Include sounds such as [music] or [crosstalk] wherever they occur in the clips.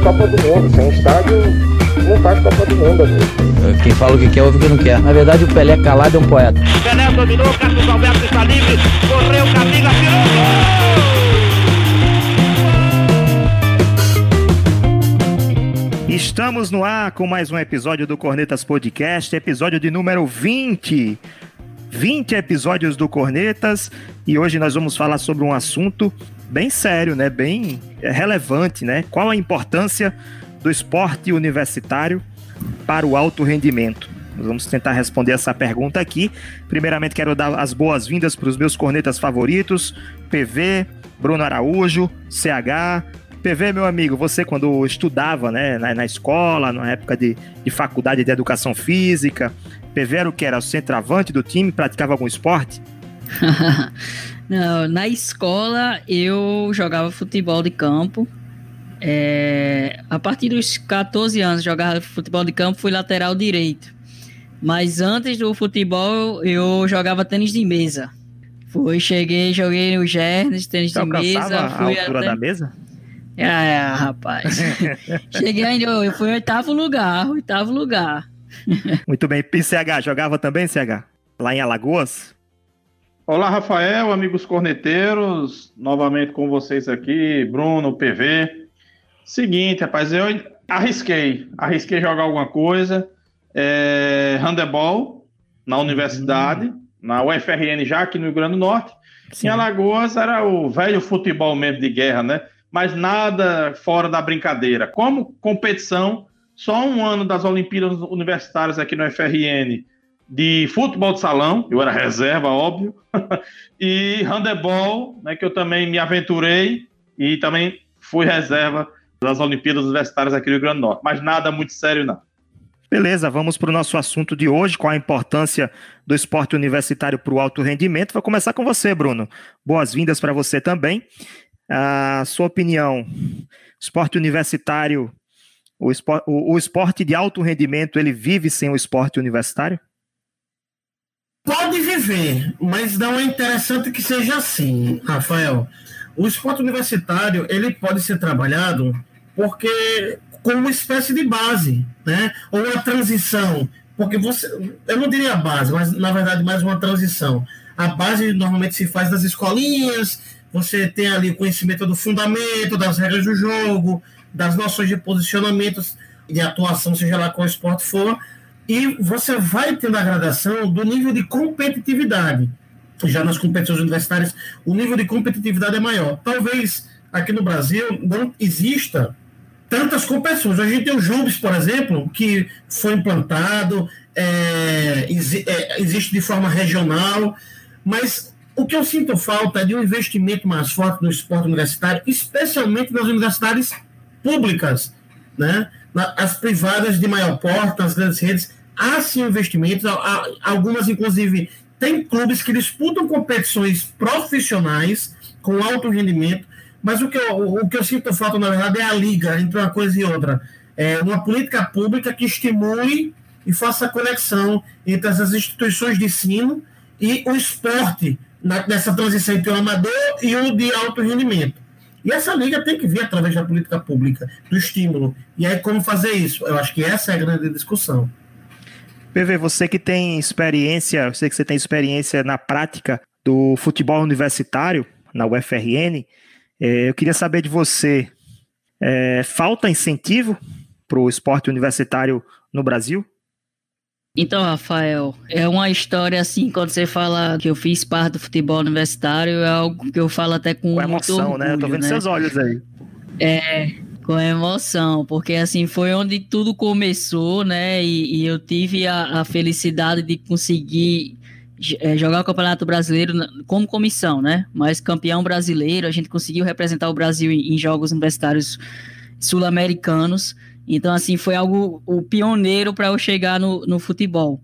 A Copa do Mundo. Sem estádio, não faz Copa do Mundo, amigo. Quem fala o que quer, ouve o que não quer. Na verdade, o Pelé calado é um poeta. Pelé dominou, Carlos Alberto está livre, correu, Camila, tirou gol! Estamos no ar com mais um episódio do Cornetas Podcast, episódio de número 20. 20 episódios do Cornetas e hoje nós vamos falar sobre um assunto bem sério, né? Bem relevante, né? Qual a importância do esporte universitário para o alto rendimento? Nós vamos tentar responder essa pergunta aqui. Primeiramente, quero dar as boas-vindas para os meus cornetas favoritos: PV, Bruno Araújo, CH. PV, meu amigo, você quando estudava né, na, na escola, na época de, de faculdade de educação física, PV era o que? Era o centroavante do time? Praticava algum esporte? [laughs] Não, na escola eu jogava futebol de campo. É, a partir dos 14 anos jogava futebol de campo, fui lateral direito. Mas antes do futebol eu jogava tênis de mesa. Fui, cheguei, joguei no Gernes, tênis Você de mesa. Fui a altura até... da mesa? É, rapaz. [laughs] cheguei ainda, eu fui oitavo lugar, oitavo lugar. Muito bem. E CH, jogava também, CH? Lá em Alagoas? Olá, Rafael, amigos corneteiros, novamente com vocês aqui, Bruno, PV. Seguinte, rapaz, eu arrisquei, arrisquei jogar alguma coisa, é, handebol na universidade, uhum. na UFRN já aqui no Rio Grande do Norte. Sim. Em Alagoas era o velho futebol mesmo de guerra, né? Mas nada fora da brincadeira. Como competição, só um ano das Olimpíadas Universitárias aqui no FRN de futebol de salão, eu era reserva, óbvio, [laughs] e handebol, né, que eu também me aventurei e também fui reserva das Olimpíadas Universitárias aqui no Rio Grande do Norte, mas nada muito sério não. Beleza, vamos para o nosso assunto de hoje, qual a importância do esporte universitário para o alto rendimento. Vou começar com você, Bruno. Boas-vindas para você também. A sua opinião, esporte universitário, o esporte, o, o esporte de alto rendimento, ele vive sem o esporte universitário? Pode viver, mas não é interessante que seja assim, Rafael. O esporte universitário ele pode ser trabalhado porque como uma espécie de base, né? Ou uma transição, porque você, eu não diria base, mas na verdade mais uma transição. A base normalmente se faz nas escolinhas, você tem ali o conhecimento do fundamento, das regras do jogo, das noções de posicionamentos, de atuação, seja lá qual esporte for, e você vai tendo a gradação do nível de competitividade. Já nas competições universitárias, o nível de competitividade é maior. Talvez aqui no Brasil não exista tantas competições. A gente tem o Jubes, por exemplo, que foi implantado, é, é, existe de forma regional, mas o que eu sinto falta é de um investimento mais forte no esporte universitário, especialmente nas universidades públicas, né? as privadas de maior porte, as grandes redes, há sim investimentos, há, algumas inclusive tem clubes que disputam competições profissionais com alto rendimento, mas o que eu, o que eu sinto falta, na verdade, é a liga entre uma coisa e outra. É uma política pública que estimule e faça a conexão entre essas instituições de ensino e o esporte na, nessa transição entre o amador e o de alto rendimento. E essa liga tem que vir através da política pública, do estímulo. E aí, como fazer isso? Eu acho que essa é a grande discussão. PV, você que tem experiência, eu sei que você tem experiência na prática do futebol universitário, na UFRN, é, eu queria saber de você, é, falta incentivo para o esporte universitário no Brasil? Então, Rafael, é uma história assim, quando você fala que eu fiz parte do futebol universitário, é algo que eu falo até com, com emoção, orgulho, né? Eu tô vendo né? seus olhos aí. É, com emoção, porque assim foi onde tudo começou, né? E, e eu tive a, a, felicidade de conseguir é, jogar o Campeonato Brasileiro como comissão, né? Mas campeão brasileiro, a gente conseguiu representar o Brasil em, em jogos universitários sul-americanos. Então, assim, foi algo o pioneiro para eu chegar no, no futebol.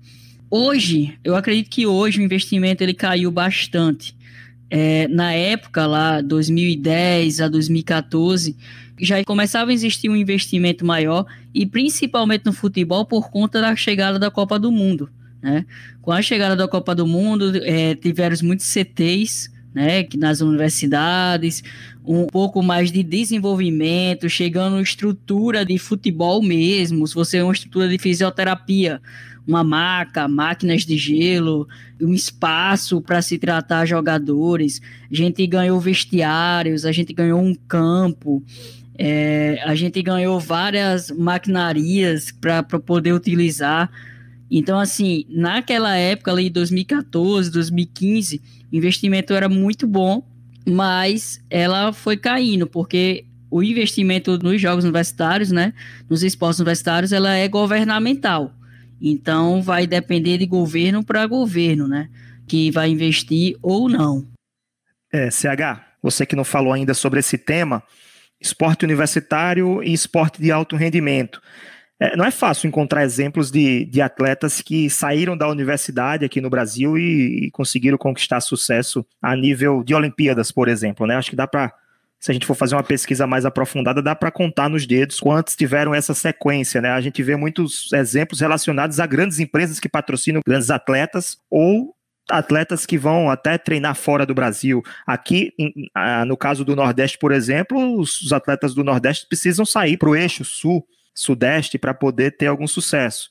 Hoje, eu acredito que hoje o investimento ele caiu bastante. É, na época lá, 2010 a 2014, já começava a existir um investimento maior e principalmente no futebol por conta da chegada da Copa do Mundo. Né? Com a chegada da Copa do Mundo, é, tiveram muitos CTs né, nas universidades, um pouco mais de desenvolvimento, chegando estrutura de futebol mesmo, se você é uma estrutura de fisioterapia, uma maca, máquinas de gelo, um espaço para se tratar jogadores. A gente ganhou vestiários, a gente ganhou um campo, é, a gente ganhou várias maquinarias para poder utilizar. Então, assim, naquela época ali, 2014, 2015, o investimento era muito bom, mas ela foi caindo, porque o investimento nos jogos universitários, né, nos esportes universitários, ela é governamental. Então vai depender de governo para governo, né? Que vai investir ou não. É, CH, você que não falou ainda sobre esse tema, esporte universitário e esporte de alto rendimento. É, não é fácil encontrar exemplos de, de atletas que saíram da universidade aqui no Brasil e, e conseguiram conquistar sucesso a nível de Olimpíadas, por exemplo. Né? Acho que dá para se a gente for fazer uma pesquisa mais aprofundada, dá para contar nos dedos quantos tiveram essa sequência, né? A gente vê muitos exemplos relacionados a grandes empresas que patrocinam grandes atletas ou atletas que vão até treinar fora do Brasil. Aqui, no caso do Nordeste, por exemplo, os atletas do Nordeste precisam sair para o eixo sul, sudeste, para poder ter algum sucesso.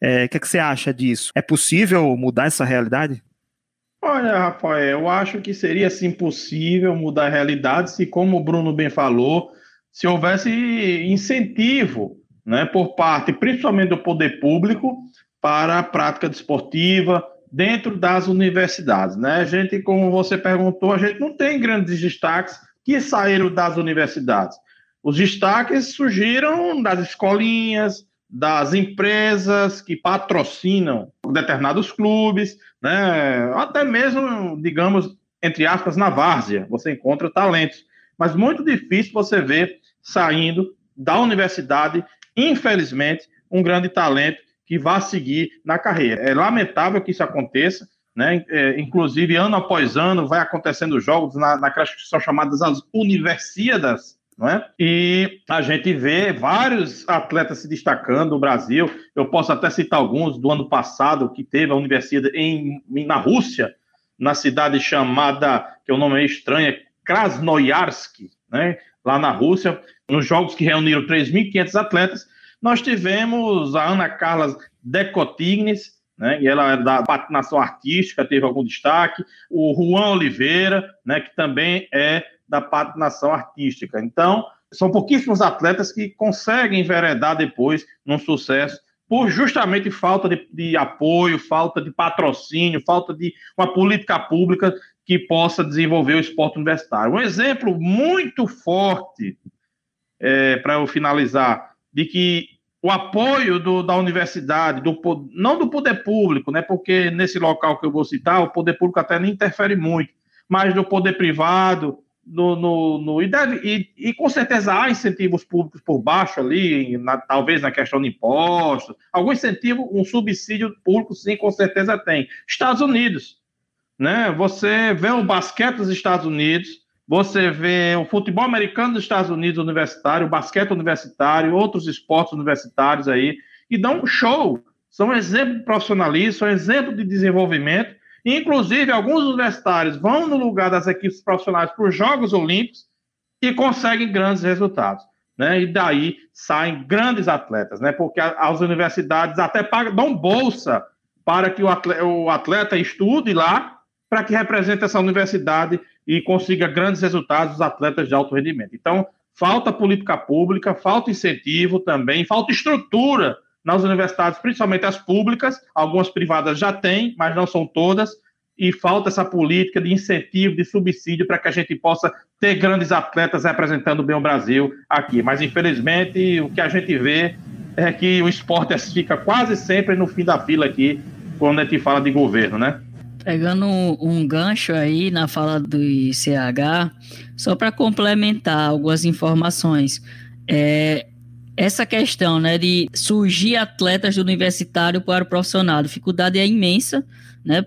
É, o que, é que você acha disso? É possível mudar essa realidade? Olha, Rafael, eu acho que seria sim possível mudar a realidade se, como o Bruno bem falou, se houvesse incentivo, né, por parte, principalmente do poder público, para a prática desportiva dentro das universidades, né? A gente, como você perguntou, a gente não tem grandes destaques que saíram das universidades. Os destaques surgiram das escolinhas, das empresas que patrocinam determinados clubes, né? até mesmo, digamos, entre aspas, na várzea, você encontra talentos. Mas muito difícil você ver saindo da universidade, infelizmente, um grande talento que vá seguir na carreira. É lamentável que isso aconteça, né? É, inclusive, ano após ano, vai acontecendo jogos na, naquelas que são chamadas as universidades, é? E a gente vê vários atletas se destacando no Brasil. Eu posso até citar alguns do ano passado que teve a universidade em, na Rússia, na cidade chamada, que o nome é estranho, é Krasnoyarsk, né? lá na Rússia, nos jogos que reuniram 3.500 atletas. Nós tivemos a Ana Carla Decotignes, né? E ela é da patinação artística, teve algum destaque. O Juan Oliveira, né? Que também é da patinação artística. Então, são pouquíssimos atletas que conseguem enveredar depois num sucesso por justamente falta de, de, apoio, falta de patrocínio, falta de uma política pública que possa desenvolver o esporte universitário. Um exemplo muito forte, é, para eu finalizar, de que o apoio do, da universidade, do, não do poder público, né, porque nesse local que eu vou citar, o poder público até não interfere muito, mas do poder privado, no, no, no e, deve, e, e, com certeza há incentivos públicos por baixo ali, na, talvez na questão de impostos, algum incentivo, um subsídio público, sim, com certeza tem. Estados Unidos, né? Você vê o basquete dos Estados Unidos, você vê o futebol americano dos Estados Unidos universitário, o basquete universitário, outros esportes universitários aí, e dão um show. São exemplo de profissionalismo, são exemplo de desenvolvimento Inclusive, alguns universitários vão no lugar das equipes profissionais para os Jogos Olímpicos e conseguem grandes resultados. Né? E daí saem grandes atletas, né? porque as universidades até pagam, dão bolsa para que o atleta, o atleta estude lá, para que represente essa universidade e consiga grandes resultados os atletas de alto rendimento. Então, falta política pública, falta incentivo também, falta estrutura nas universidades, principalmente as públicas, algumas privadas já têm, mas não são todas, e falta essa política de incentivo, de subsídio para que a gente possa ter grandes atletas representando bem o Brasil aqui. Mas, infelizmente, o que a gente vê é que o esporte fica quase sempre no fim da fila aqui, quando a gente fala de governo, né? Pegando um, um gancho aí na fala do ICH, só para complementar algumas informações. É, essa questão né, de surgir atletas do universitário para o profissional, a dificuldade é imensa, né?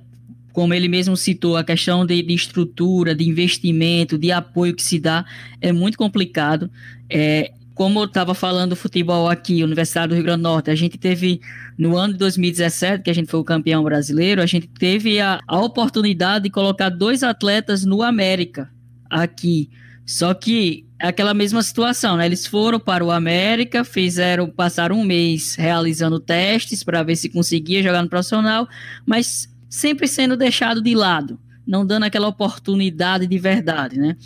Como ele mesmo citou, a questão de, de estrutura, de investimento, de apoio que se dá é muito complicado. É, como eu estava falando do futebol aqui, Universidade do Rio Grande do Norte, a gente teve, no ano de 2017, que a gente foi o campeão brasileiro, a gente teve a, a oportunidade de colocar dois atletas no América, aqui. Só que é aquela mesma situação, né? Eles foram para o América, fizeram, passaram um mês realizando testes para ver se conseguia jogar no profissional, mas sempre sendo deixado de lado, não dando aquela oportunidade de verdade, né?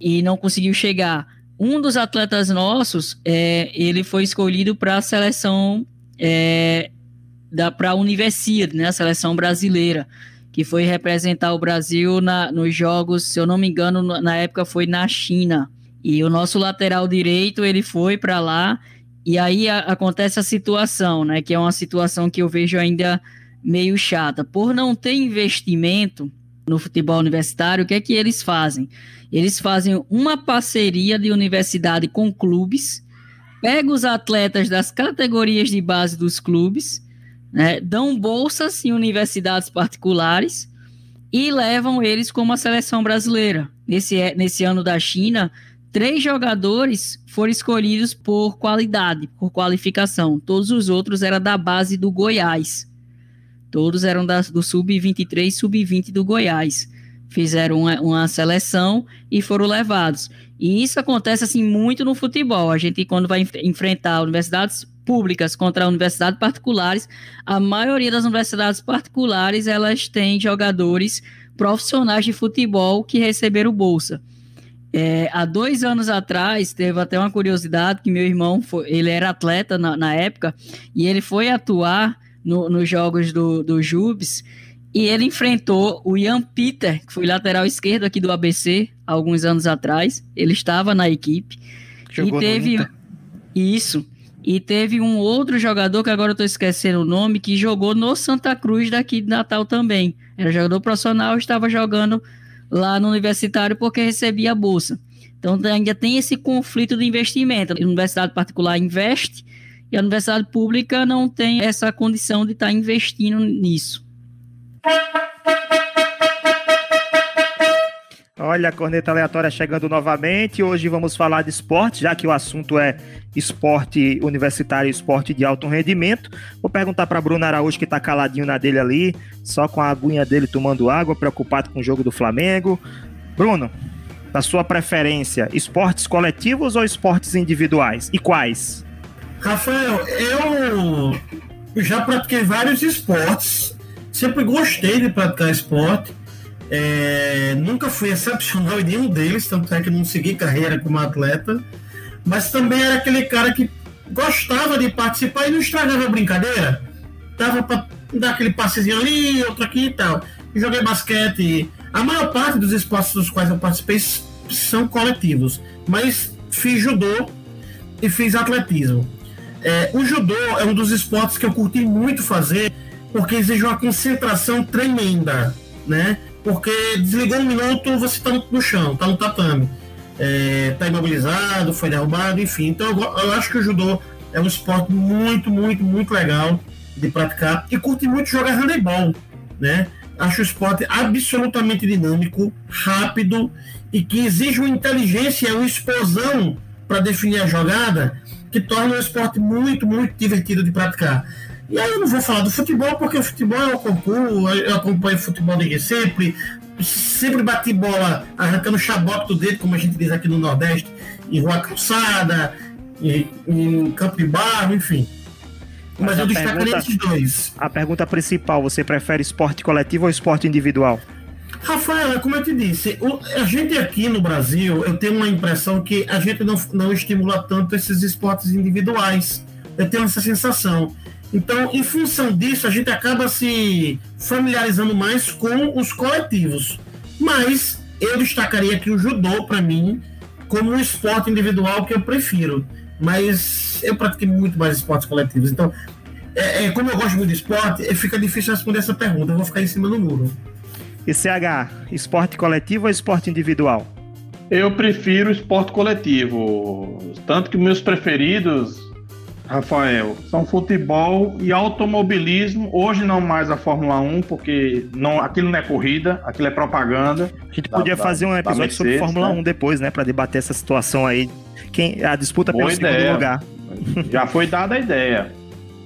E não conseguiu chegar. Um dos atletas nossos, é, ele foi escolhido para a seleção é, da para a Universidade, né? A seleção brasileira que foi representar o Brasil na, nos jogos, se eu não me engano, na época foi na China. E o nosso lateral direito, ele foi para lá, e aí a, acontece a situação, né, que é uma situação que eu vejo ainda meio chata. Por não ter investimento no futebol universitário, o que é que eles fazem? Eles fazem uma parceria de universidade com clubes, pegam os atletas das categorias de base dos clubes né, dão bolsas em universidades particulares e levam eles como a seleção brasileira. Nesse, nesse ano da China, três jogadores foram escolhidos por qualidade, por qualificação. Todos os outros eram da base do Goiás. Todos eram da, do sub-23 sub-20 do Goiás. Fizeram uma, uma, seleção e foram levados. E isso acontece assim muito no futebol. A gente, quando vai enfrentar universidades públicas contra universidades particulares, a maioria das universidades particulares elas têm jogadores profissionais de futebol que receberam bolsa. É, há dois anos atrás, teve até uma curiosidade que meu irmão, foi, ele era atleta na, na época, e ele foi atuar no, nos jogos do, do Jubes, e ele enfrentou o Ian Peter, que foi lateral esquerdo aqui do ABC, alguns anos atrás. Ele estava na equipe. Jogou e teve isso. E teve um outro jogador, que agora eu tô esquecendo o nome, que jogou no Santa Cruz daqui de Natal também. Era jogador profissional, estava jogando lá no universitário porque recebia a bolsa. Então ainda tem esse conflito de investimento. A universidade particular investe e a universidade pública não tem essa condição de estar tá investindo nisso. Olha a corneta aleatória chegando novamente. Hoje vamos falar de esporte, já que o assunto é esporte universitário e esporte de alto rendimento. Vou perguntar para Bruno Araújo, que está caladinho na dele ali, só com a aguinha dele tomando água, preocupado com o jogo do Flamengo. Bruno, na sua preferência, esportes coletivos ou esportes individuais? E quais? Rafael, eu já pratiquei vários esportes, sempre gostei de praticar esporte é, nunca fui excepcional em nenhum deles, tanto é que não segui carreira como atleta, mas também era aquele cara que gostava de participar e não estragava a brincadeira. Dava para dar aquele passezinho ali, outro aqui e tal. Joguei basquete. A maior parte dos esportes dos quais eu participei são coletivos, mas fiz judô e fiz atletismo. É, o judô é um dos esportes que eu curti muito fazer porque exige uma concentração tremenda, né? porque desligou um minuto, você está no chão, está no tatame. Está é, imobilizado, foi derrubado, enfim. Então eu, eu, acho que o judô é um esporte muito, muito, muito legal de praticar e curte muito jogar handebol, né? Acho o esporte absolutamente dinâmico, rápido e que exige uma inteligência, uma explosão para definir a jogada que torna o esporte muito, muito divertido de praticar. E aí eu não vou falar do futebol, porque o futebol eu acompanho, eu acompanho futebol desde sempre, sempre bati bola arrancando chabote do dedo, como a gente diz aqui no Nordeste, em rua calçada, em, em campo de barro, enfim. Mas, Mas eu destacaria esses dois. A pergunta principal, você prefere esporte coletivo ou esporte individual? Rafael, como eu te disse, o, a gente aqui no Brasil, eu tenho uma impressão que a gente não, não estimula tanto esses esportes individuais. Eu tenho essa sensação. Então, em função disso, a gente acaba se familiarizando mais com os coletivos. Mas eu destacaria aqui o judô, para mim, como um esporte individual que eu prefiro. Mas eu pratiquei muito mais esportes coletivos. Então, é, é, como eu gosto muito de esporte, fica difícil responder essa pergunta. Eu vou ficar em cima do muro. E CH, esporte coletivo ou esporte individual? Eu prefiro esporte coletivo. Tanto que meus preferidos Rafael, são futebol e automobilismo. Hoje não mais a Fórmula 1, porque não, aquilo não é corrida, aquilo é propaganda. A gente podia da, fazer um episódio sobre Fórmula né? 1 depois, né? Para debater essa situação aí quem, a disputa Boa pelo ideia. segundo lugar. Já foi dada a ideia.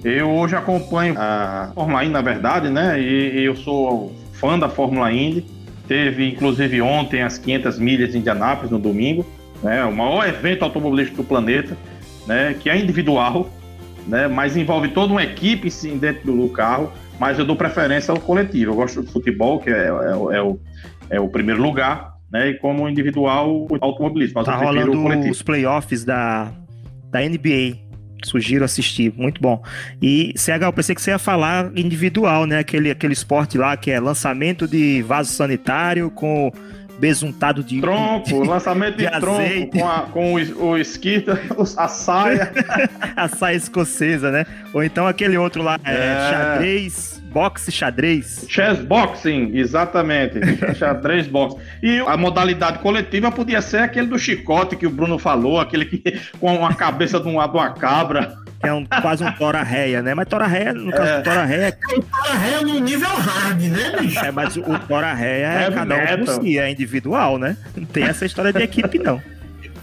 Eu hoje acompanho a Fórmula Indy, na verdade, né? E, eu sou fã da Fórmula Indy. Teve, inclusive, ontem as 500 milhas de Indianápolis, no domingo. Né? O maior evento automobilístico do planeta, né? Que é individual, né? Mas envolve toda uma equipe, sim, dentro do carro. Mas eu dou preferência ao coletivo. Eu gosto do futebol, que é, é, é o, é o primeiro lugar, né? E como individual, automobilismo. Mas tá rolando os playoffs da, da NBA Sugiro assistir, muito bom. E CH, eu pensei que você ia falar individual, né? Aquele, aquele esporte lá que é lançamento de vaso sanitário com besuntado de tronco, lançamento de, de tronco com, a, com o, o esquita, [laughs] a saia, [laughs] a saia escocesa, né? Ou então aquele outro lá, é, é xadrez boxe xadrez. Chess boxing, exatamente. [laughs] xadrez boxe. E a modalidade coletiva podia ser aquele do chicote que o Bruno falou, aquele que com a cabeça de uma, de uma cabra. Que é um, quase um tora-réia, né? Mas tora-réia, no caso é. do tora-réia... É o tora-réia no nível hard, né, bicho? É, mas o tora-réia é, é cada um por si, é individual, né? Não tem essa história de equipe, não.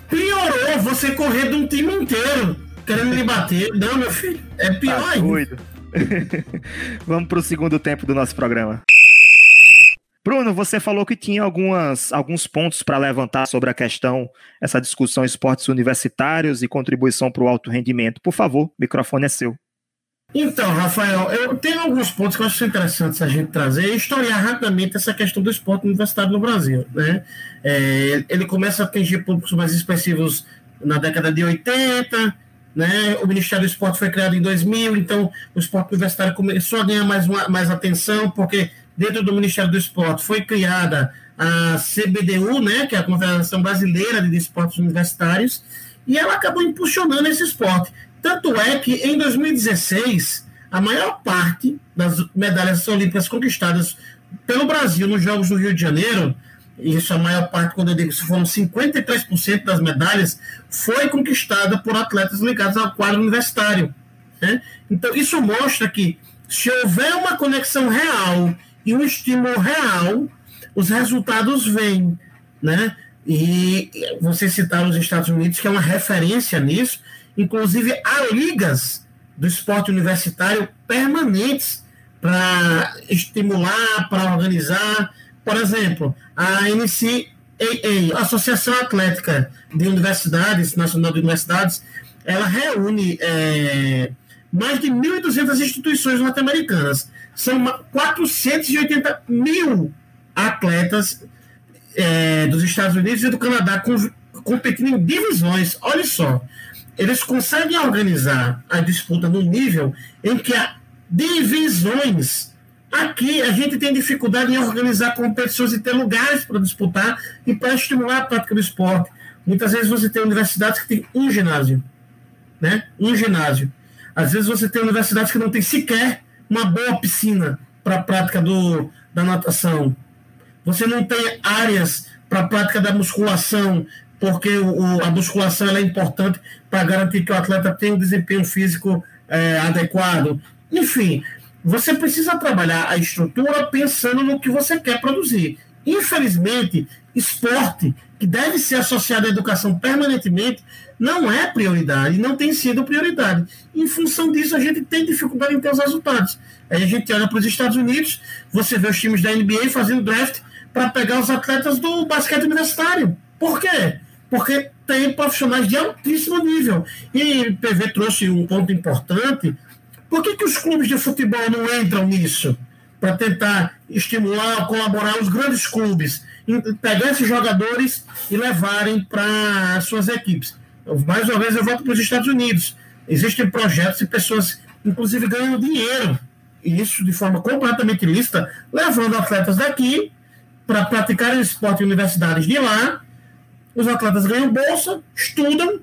Piorou você correr de um time inteiro querendo me bater. Não, meu filho, é pior tá ainda. Doido. [laughs] Vamos para o segundo tempo do nosso programa. Bruno, você falou que tinha algumas, alguns pontos para levantar sobre a questão, essa discussão esportes universitários e contribuição para o alto rendimento. Por favor, o microfone é seu. Então, Rafael, eu tenho alguns pontos que eu acho interessantes a gente trazer e historiar rapidamente essa questão do esporte universitário no Brasil. Né? É, ele começa a atingir públicos mais expressivos na década de 80, né? O Ministério do Esporte foi criado em 2000, então o esporte universitário começou a ganhar mais, mais atenção, porque dentro do Ministério do Esporte foi criada a CBDU, né, que é a Confederação Brasileira de Esportes Universitários, e ela acabou impulsionando esse esporte. Tanto é que em 2016, a maior parte das medalhas olímpicas conquistadas pelo Brasil nos Jogos do Rio de Janeiro isso a maior parte, quando eu digo isso, foram 53% das medalhas, foi conquistada por atletas ligados ao quadro universitário. Né? Então, isso mostra que se houver uma conexão real e um estímulo real, os resultados vêm. Né? E você citar os Estados Unidos, que é uma referência nisso, inclusive há ligas do esporte universitário permanentes para estimular, para organizar por exemplo, a NCAA, Associação Atlética de Universidades, Nacional de Universidades, ela reúne é, mais de 1.200 instituições norte-americanas. São 480 mil atletas é, dos Estados Unidos e do Canadá com, competindo em divisões. Olha só, eles conseguem organizar a disputa no nível em que há divisões Aqui a gente tem dificuldade em organizar competições e ter lugares para disputar e para estimular a prática do esporte. Muitas vezes você tem universidades que tem um ginásio, né? Um ginásio. Às vezes você tem universidades que não tem sequer uma boa piscina para a prática do, da natação. Você não tem áreas para a prática da musculação, porque o, a musculação é importante para garantir que o atleta tenha um desempenho físico é, adequado. Enfim, você precisa trabalhar a estrutura pensando no que você quer produzir. Infelizmente, esporte, que deve ser associado à educação permanentemente, não é prioridade, não tem sido prioridade. Em função disso, a gente tem dificuldade em ter os resultados. Aí a gente olha para os Estados Unidos, você vê os times da NBA fazendo draft para pegar os atletas do basquete universitário. Por quê? Porque tem profissionais de altíssimo nível. E PV trouxe um ponto importante por que, que os clubes de futebol não entram nisso? Para tentar estimular, colaborar os grandes clubes, pegar esses jogadores e levarem para suas equipes. Mais uma vez, eu volto para os Estados Unidos. Existem projetos e pessoas, inclusive, ganham dinheiro, e isso de forma completamente ilícita, levando atletas daqui para praticarem esporte em universidades de lá. Os atletas ganham bolsa, estudam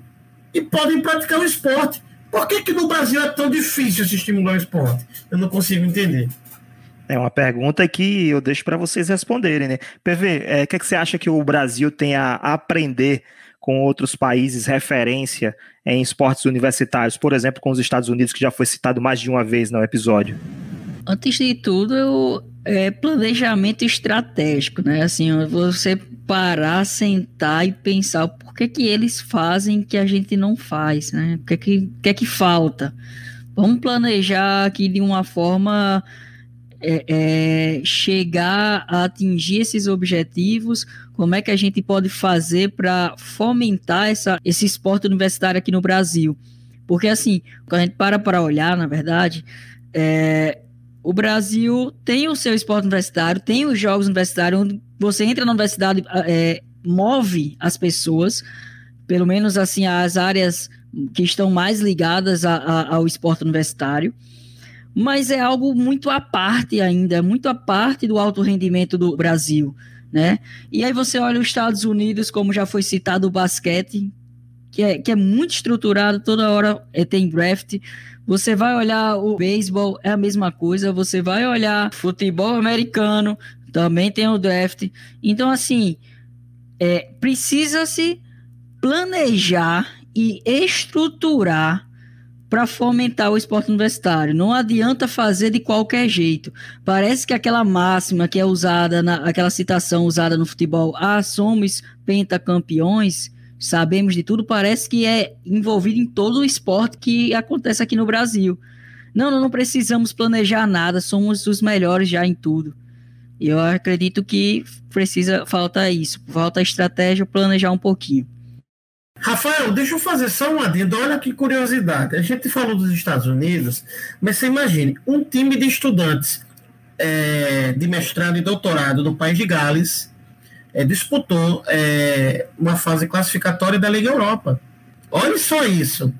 e podem praticar o esporte. Por que, que no Brasil é tão difícil se estimular o esporte? Eu não consigo entender. É uma pergunta que eu deixo para vocês responderem, né? PV, é, o é, que, que você acha que o Brasil tem a aprender com outros países referência em esportes universitários, por exemplo, com os Estados Unidos, que já foi citado mais de uma vez no episódio? Antes de tudo, é planejamento estratégico, né? Assim, você parar, sentar e pensar por que, que eles fazem que a gente não faz, né? O que, que, que é que falta? Vamos planejar aqui de uma forma é, é, chegar a atingir esses objetivos, como é que a gente pode fazer para fomentar essa, esse esporte universitário aqui no Brasil. Porque, assim, quando a gente para para olhar, na verdade, é, o Brasil tem o seu esporte universitário, tem os jogos universitários, onde você entra na universidade, é, move as pessoas, pelo menos, assim, as áreas que estão mais ligadas a, a, ao esporte universitário mas é algo muito à parte ainda, muito à parte do alto rendimento do Brasil, né? E aí você olha os Estados Unidos, como já foi citado o basquete, que é, que é muito estruturado, toda hora é, tem draft. Você vai olhar o beisebol, é a mesma coisa. Você vai olhar futebol americano, também tem o draft. Então, assim, é, precisa-se planejar e estruturar para fomentar o esporte universitário. Não adianta fazer de qualquer jeito. Parece que aquela máxima que é usada, na, aquela citação usada no futebol, ah, somos pentacampeões, sabemos de tudo, parece que é envolvido em todo o esporte que acontece aqui no Brasil. Não, não, precisamos planejar nada, somos os melhores já em tudo. Eu acredito que precisa falta isso, falta estratégia, planejar um pouquinho. Rafael, deixa eu fazer só um adendo. Olha que curiosidade. A gente falou dos Estados Unidos, mas você imagine um time de estudantes é, de mestrado e doutorado no país de Gales é, disputou é, uma fase classificatória da Liga Europa. Olha só isso.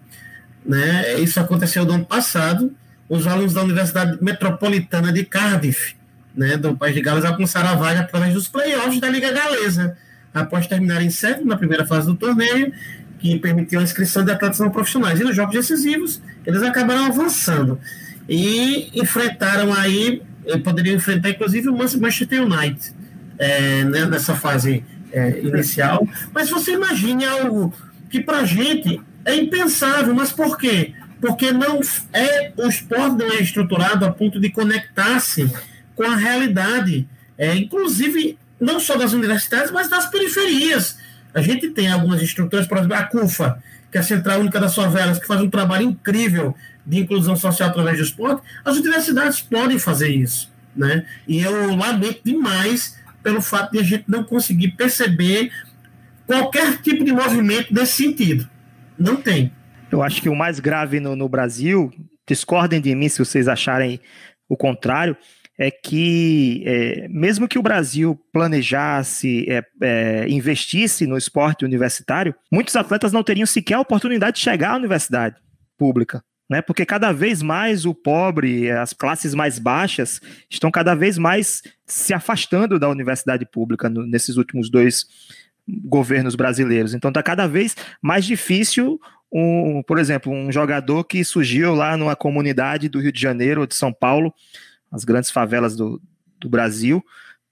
Né? Isso aconteceu no ano passado. Os alunos da Universidade Metropolitana de Cardiff, né, do país de Gales, alcançaram a vaga através dos playoffs da Liga Galesa após terminar em sétimo na primeira fase do torneio, que permitiu a inscrição de atletas não profissionais. E nos jogos decisivos, eles acabaram avançando. E enfrentaram aí, poderiam enfrentar inclusive o Manchester United é, né, nessa fase é, inicial. Mas você imagine algo que para a gente é impensável, mas por quê? Porque não é o esporte não é estruturado a ponto de conectar-se com a realidade. É, inclusive, não só das universidades, mas das periferias. A gente tem algumas estruturas, por exemplo, a CUFA, que é a Central Única das Favelas, que faz um trabalho incrível de inclusão social através do esporte. As universidades podem fazer isso. Né? E eu lamento demais pelo fato de a gente não conseguir perceber qualquer tipo de movimento nesse sentido. Não tem. Eu acho que o mais grave no, no Brasil, discordem de mim se vocês acharem o contrário, é que, é, mesmo que o Brasil planejasse, é, é, investisse no esporte universitário, muitos atletas não teriam sequer a oportunidade de chegar à universidade pública. Né? Porque cada vez mais o pobre, as classes mais baixas, estão cada vez mais se afastando da universidade pública no, nesses últimos dois governos brasileiros. Então está cada vez mais difícil um, por exemplo, um jogador que surgiu lá numa comunidade do Rio de Janeiro ou de São Paulo, as grandes favelas do, do Brasil,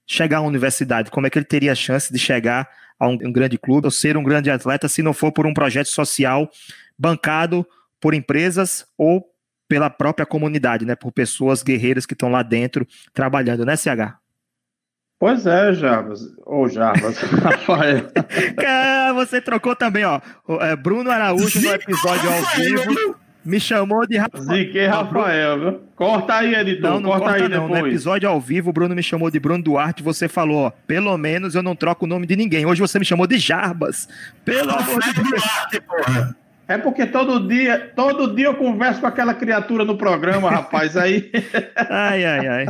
chegar à universidade, como é que ele teria a chance de chegar a um, um, grande clube ou ser um grande atleta se não for por um projeto social bancado por empresas ou pela própria comunidade, né, por pessoas guerreiras que estão lá dentro trabalhando, né, CH? Pois é, Jarbas. Ou Jarbas, [laughs] Rafael. [laughs] você trocou também, ó. É, Bruno Araújo no episódio ao vivo. Me chamou de Rafael. Ziquei Rafael, viu? Corta aí, editor. Não, não corta, corta aí não. Depois. No episódio ao vivo, o Bruno me chamou de Bruno Duarte. Você falou, ó, pelo menos eu não troco o nome de ninguém. Hoje você me chamou de Jarbas. Pelo amor de Deus. Duarte, porra. É porque todo dia, todo dia eu converso com aquela criatura no programa, rapaz. Aí. [laughs] ai, ai, ai.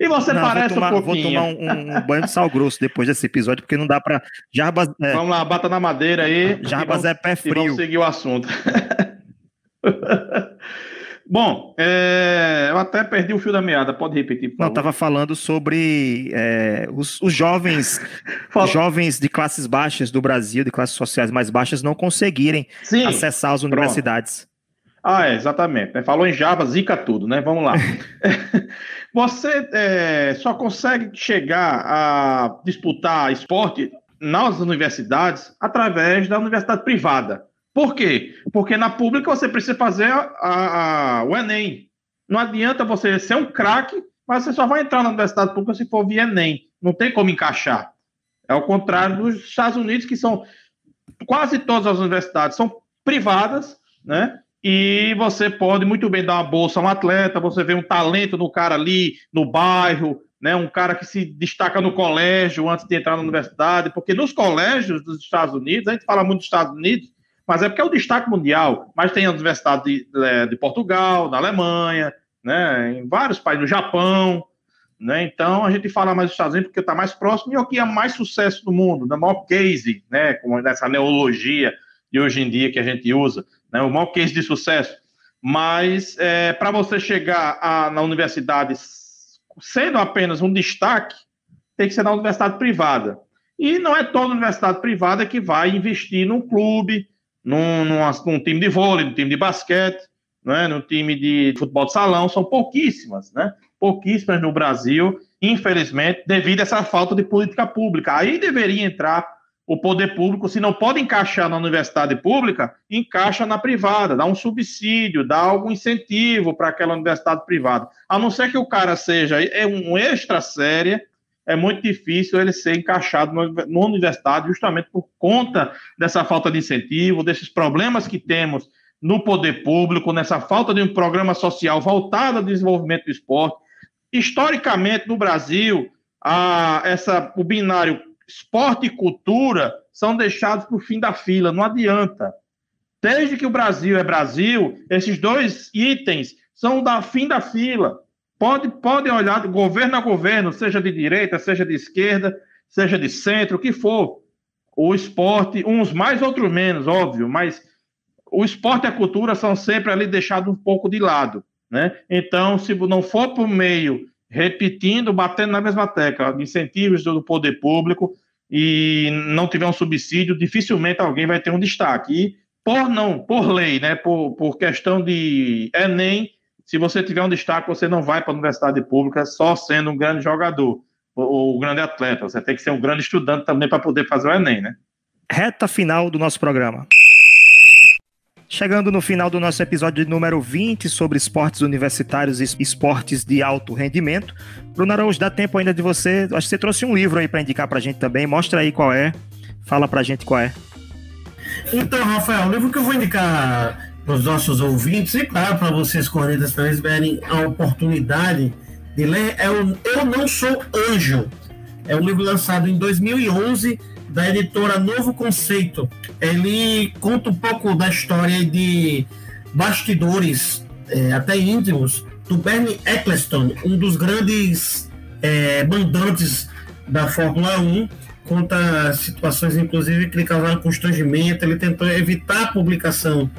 E você não, parece tomar, um pouquinho. Vou tomar um, um, banho de sal grosso depois desse episódio, porque não dá pra. Jarbas. É... Vamos lá, bata na madeira aí. Jarbas é pé frio. vamos seguir o assunto. [laughs] [laughs] Bom, é, eu até perdi o fio da meada, pode repetir, Não, estava falando sobre é, os, os, jovens [laughs] os jovens de classes baixas do Brasil, de classes sociais mais baixas, não conseguirem Sim, acessar as universidades. Pronto. Ah, é, exatamente. Né? Falou em Java, zica tudo, né? Vamos lá. [laughs] Você é, só consegue chegar a disputar esporte nas universidades através da universidade privada. Por quê? Porque na pública você precisa fazer a, a, a, o Enem. Não adianta você ser um craque, mas você só vai entrar na universidade pública se for via Enem. Não tem como encaixar. É ao contrário dos Estados Unidos, que são quase todas as universidades são privadas, né? E você pode muito bem dar uma bolsa a um atleta, você vê um talento no cara ali no bairro, né? Um cara que se destaca no colégio antes de entrar na universidade, porque nos colégios dos Estados Unidos, a gente fala muito dos Estados Unidos, mas é porque é o destaque mundial. Mas tem a Universidade de, de, de Portugal, da Alemanha, né? Em vários países, no Japão, né? Então a gente fala mais dos Estados Unidos porque está mais próximo e é o que é mais sucesso no mundo, na maior case, né? Como nessa neologia de hoje em dia que a gente usa, né? O maior case de sucesso. Mas é, para você chegar a, na universidade sendo apenas um destaque, tem que ser na universidade privada. E não é toda universidade privada que vai investir num clube, num, num, num time de vôlei, num time de basquete, né, no time de futebol de salão, são pouquíssimas, né? pouquíssimas no Brasil, infelizmente, devido a essa falta de política pública. Aí deveria entrar o poder público, se não pode encaixar na universidade pública, encaixa na privada, dá um subsídio, dá algum incentivo para aquela universidade privada. A não ser que o cara seja é um extra séria, é muito difícil ele ser encaixado na universidade, justamente por conta dessa falta de incentivo, desses problemas que temos no poder público, nessa falta de um programa social voltado ao desenvolvimento do esporte, historicamente no Brasil, a, essa, o binário esporte e cultura são deixados para o fim da fila, não adianta. Desde que o Brasil é Brasil, esses dois itens são da fim da fila. Pode, podem olhar governo a governo, seja de direita, seja de esquerda, seja de centro, o que for. O esporte, uns mais, outros menos, óbvio, mas o esporte e a cultura são sempre ali deixados um pouco de lado. Né? Então, se não for por meio, repetindo, batendo na mesma tecla, incentivos do poder público e não tiver um subsídio, dificilmente alguém vai ter um destaque. E por não, por lei, né, por, por questão de Enem, se você tiver um destaque, você não vai para a universidade pública só sendo um grande jogador ou um grande atleta. Você tem que ser um grande estudante também para poder fazer o Enem, né? Reta final do nosso programa. Chegando no final do nosso episódio número 20 sobre esportes universitários e esportes de alto rendimento. Bruno Araújo, dá tempo ainda de você. Acho que você trouxe um livro aí para indicar para a gente também. Mostra aí qual é. Fala para a gente qual é. Então, Rafael, o livro que eu vou indicar para os nossos ouvintes, e claro, para vocês, cornetas, também tiverem a oportunidade de ler, é o Eu Não Sou Anjo. É um livro lançado em 2011 da editora Novo Conceito. Ele conta um pouco da história de bastidores, é, até íntimos, do Bernie Eccleston, um dos grandes é, mandantes da Fórmula 1. Conta situações, inclusive, que lhe causaram constrangimento. Ele tentou evitar a publicação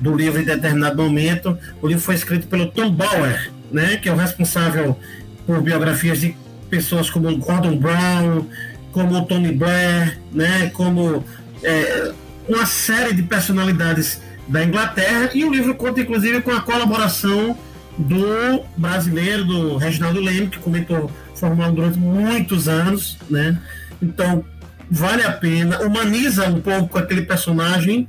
do livro em determinado momento. O livro foi escrito pelo Tom Bauer, né, que é o responsável por biografias de pessoas como Gordon Brown, como Tony Blair, né, como é, uma série de personalidades da Inglaterra, e o livro conta inclusive com a colaboração do brasileiro, do Reginaldo Leme, que comentou Fórmula 1 durante muitos anos, né? Então, vale a pena, humaniza um pouco aquele personagem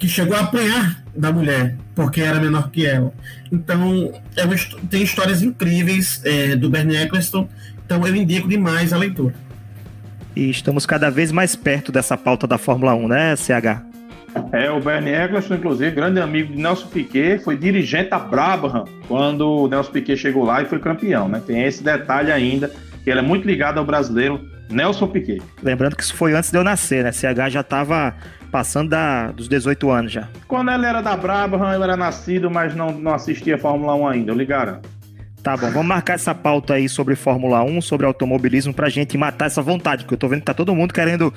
que chegou a apanhar da mulher, porque era menor que ela. Então, é uma, tem histórias incríveis é, do Bernie Eccleston, então eu indico demais a leitura. E estamos cada vez mais perto dessa pauta da Fórmula 1, né, CH? É, o Bernie Eccleston, inclusive, grande amigo de Nelson Piquet, foi dirigente da Brabham quando o Nelson Piquet chegou lá e foi campeão, né? Tem esse detalhe ainda, que ele é muito ligado ao brasileiro Nelson Piquet. Lembrando que isso foi antes de eu nascer, né? CH já estava passando da, dos 18 anos já. Quando ele era da Brabham, eu era nascido, mas não, não assistia Fórmula 1 ainda, eu ligaram. Tá bom, vamos marcar essa pauta aí sobre Fórmula 1, sobre automobilismo, pra gente matar essa vontade, porque eu tô vendo que tá todo mundo querendo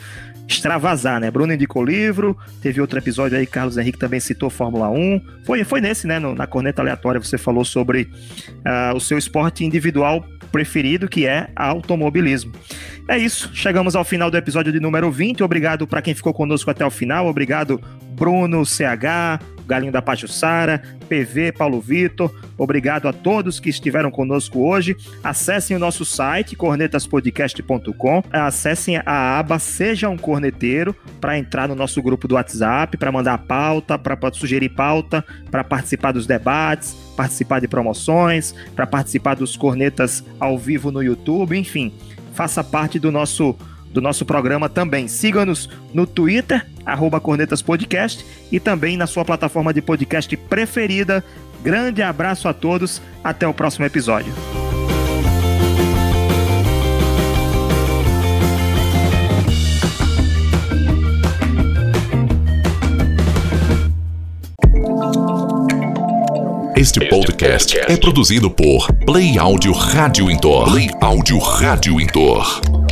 extravasar, né? Bruno indicou livro, teve outro episódio aí, Carlos Henrique também citou Fórmula 1. Foi, foi nesse, né? No, na corneta aleatória, você falou sobre uh, o seu esporte individual preferido, que é automobilismo. É isso, chegamos ao final do episódio de número 20. Obrigado para quem ficou conosco até o final. Obrigado, Bruno, CH, Galinho da Pajussara, PV, Paulo Vitor. Obrigado a todos que estiveram conosco hoje. Acessem o nosso site, cornetaspodcast.com. Acessem a aba Seja um Corneteiro para entrar no nosso grupo do WhatsApp, para mandar pauta, para sugerir pauta, para participar dos debates, participar de promoções, para participar dos cornetas ao vivo no YouTube, enfim. Faça parte do nosso do nosso programa também. Siga-nos no Twitter, arroba Cornetas Podcast, e também na sua plataforma de podcast preferida. Grande abraço a todos, até o próximo episódio. Este podcast é produzido por Play Áudio Rádio Intor. Play Áudio Rádio Intor.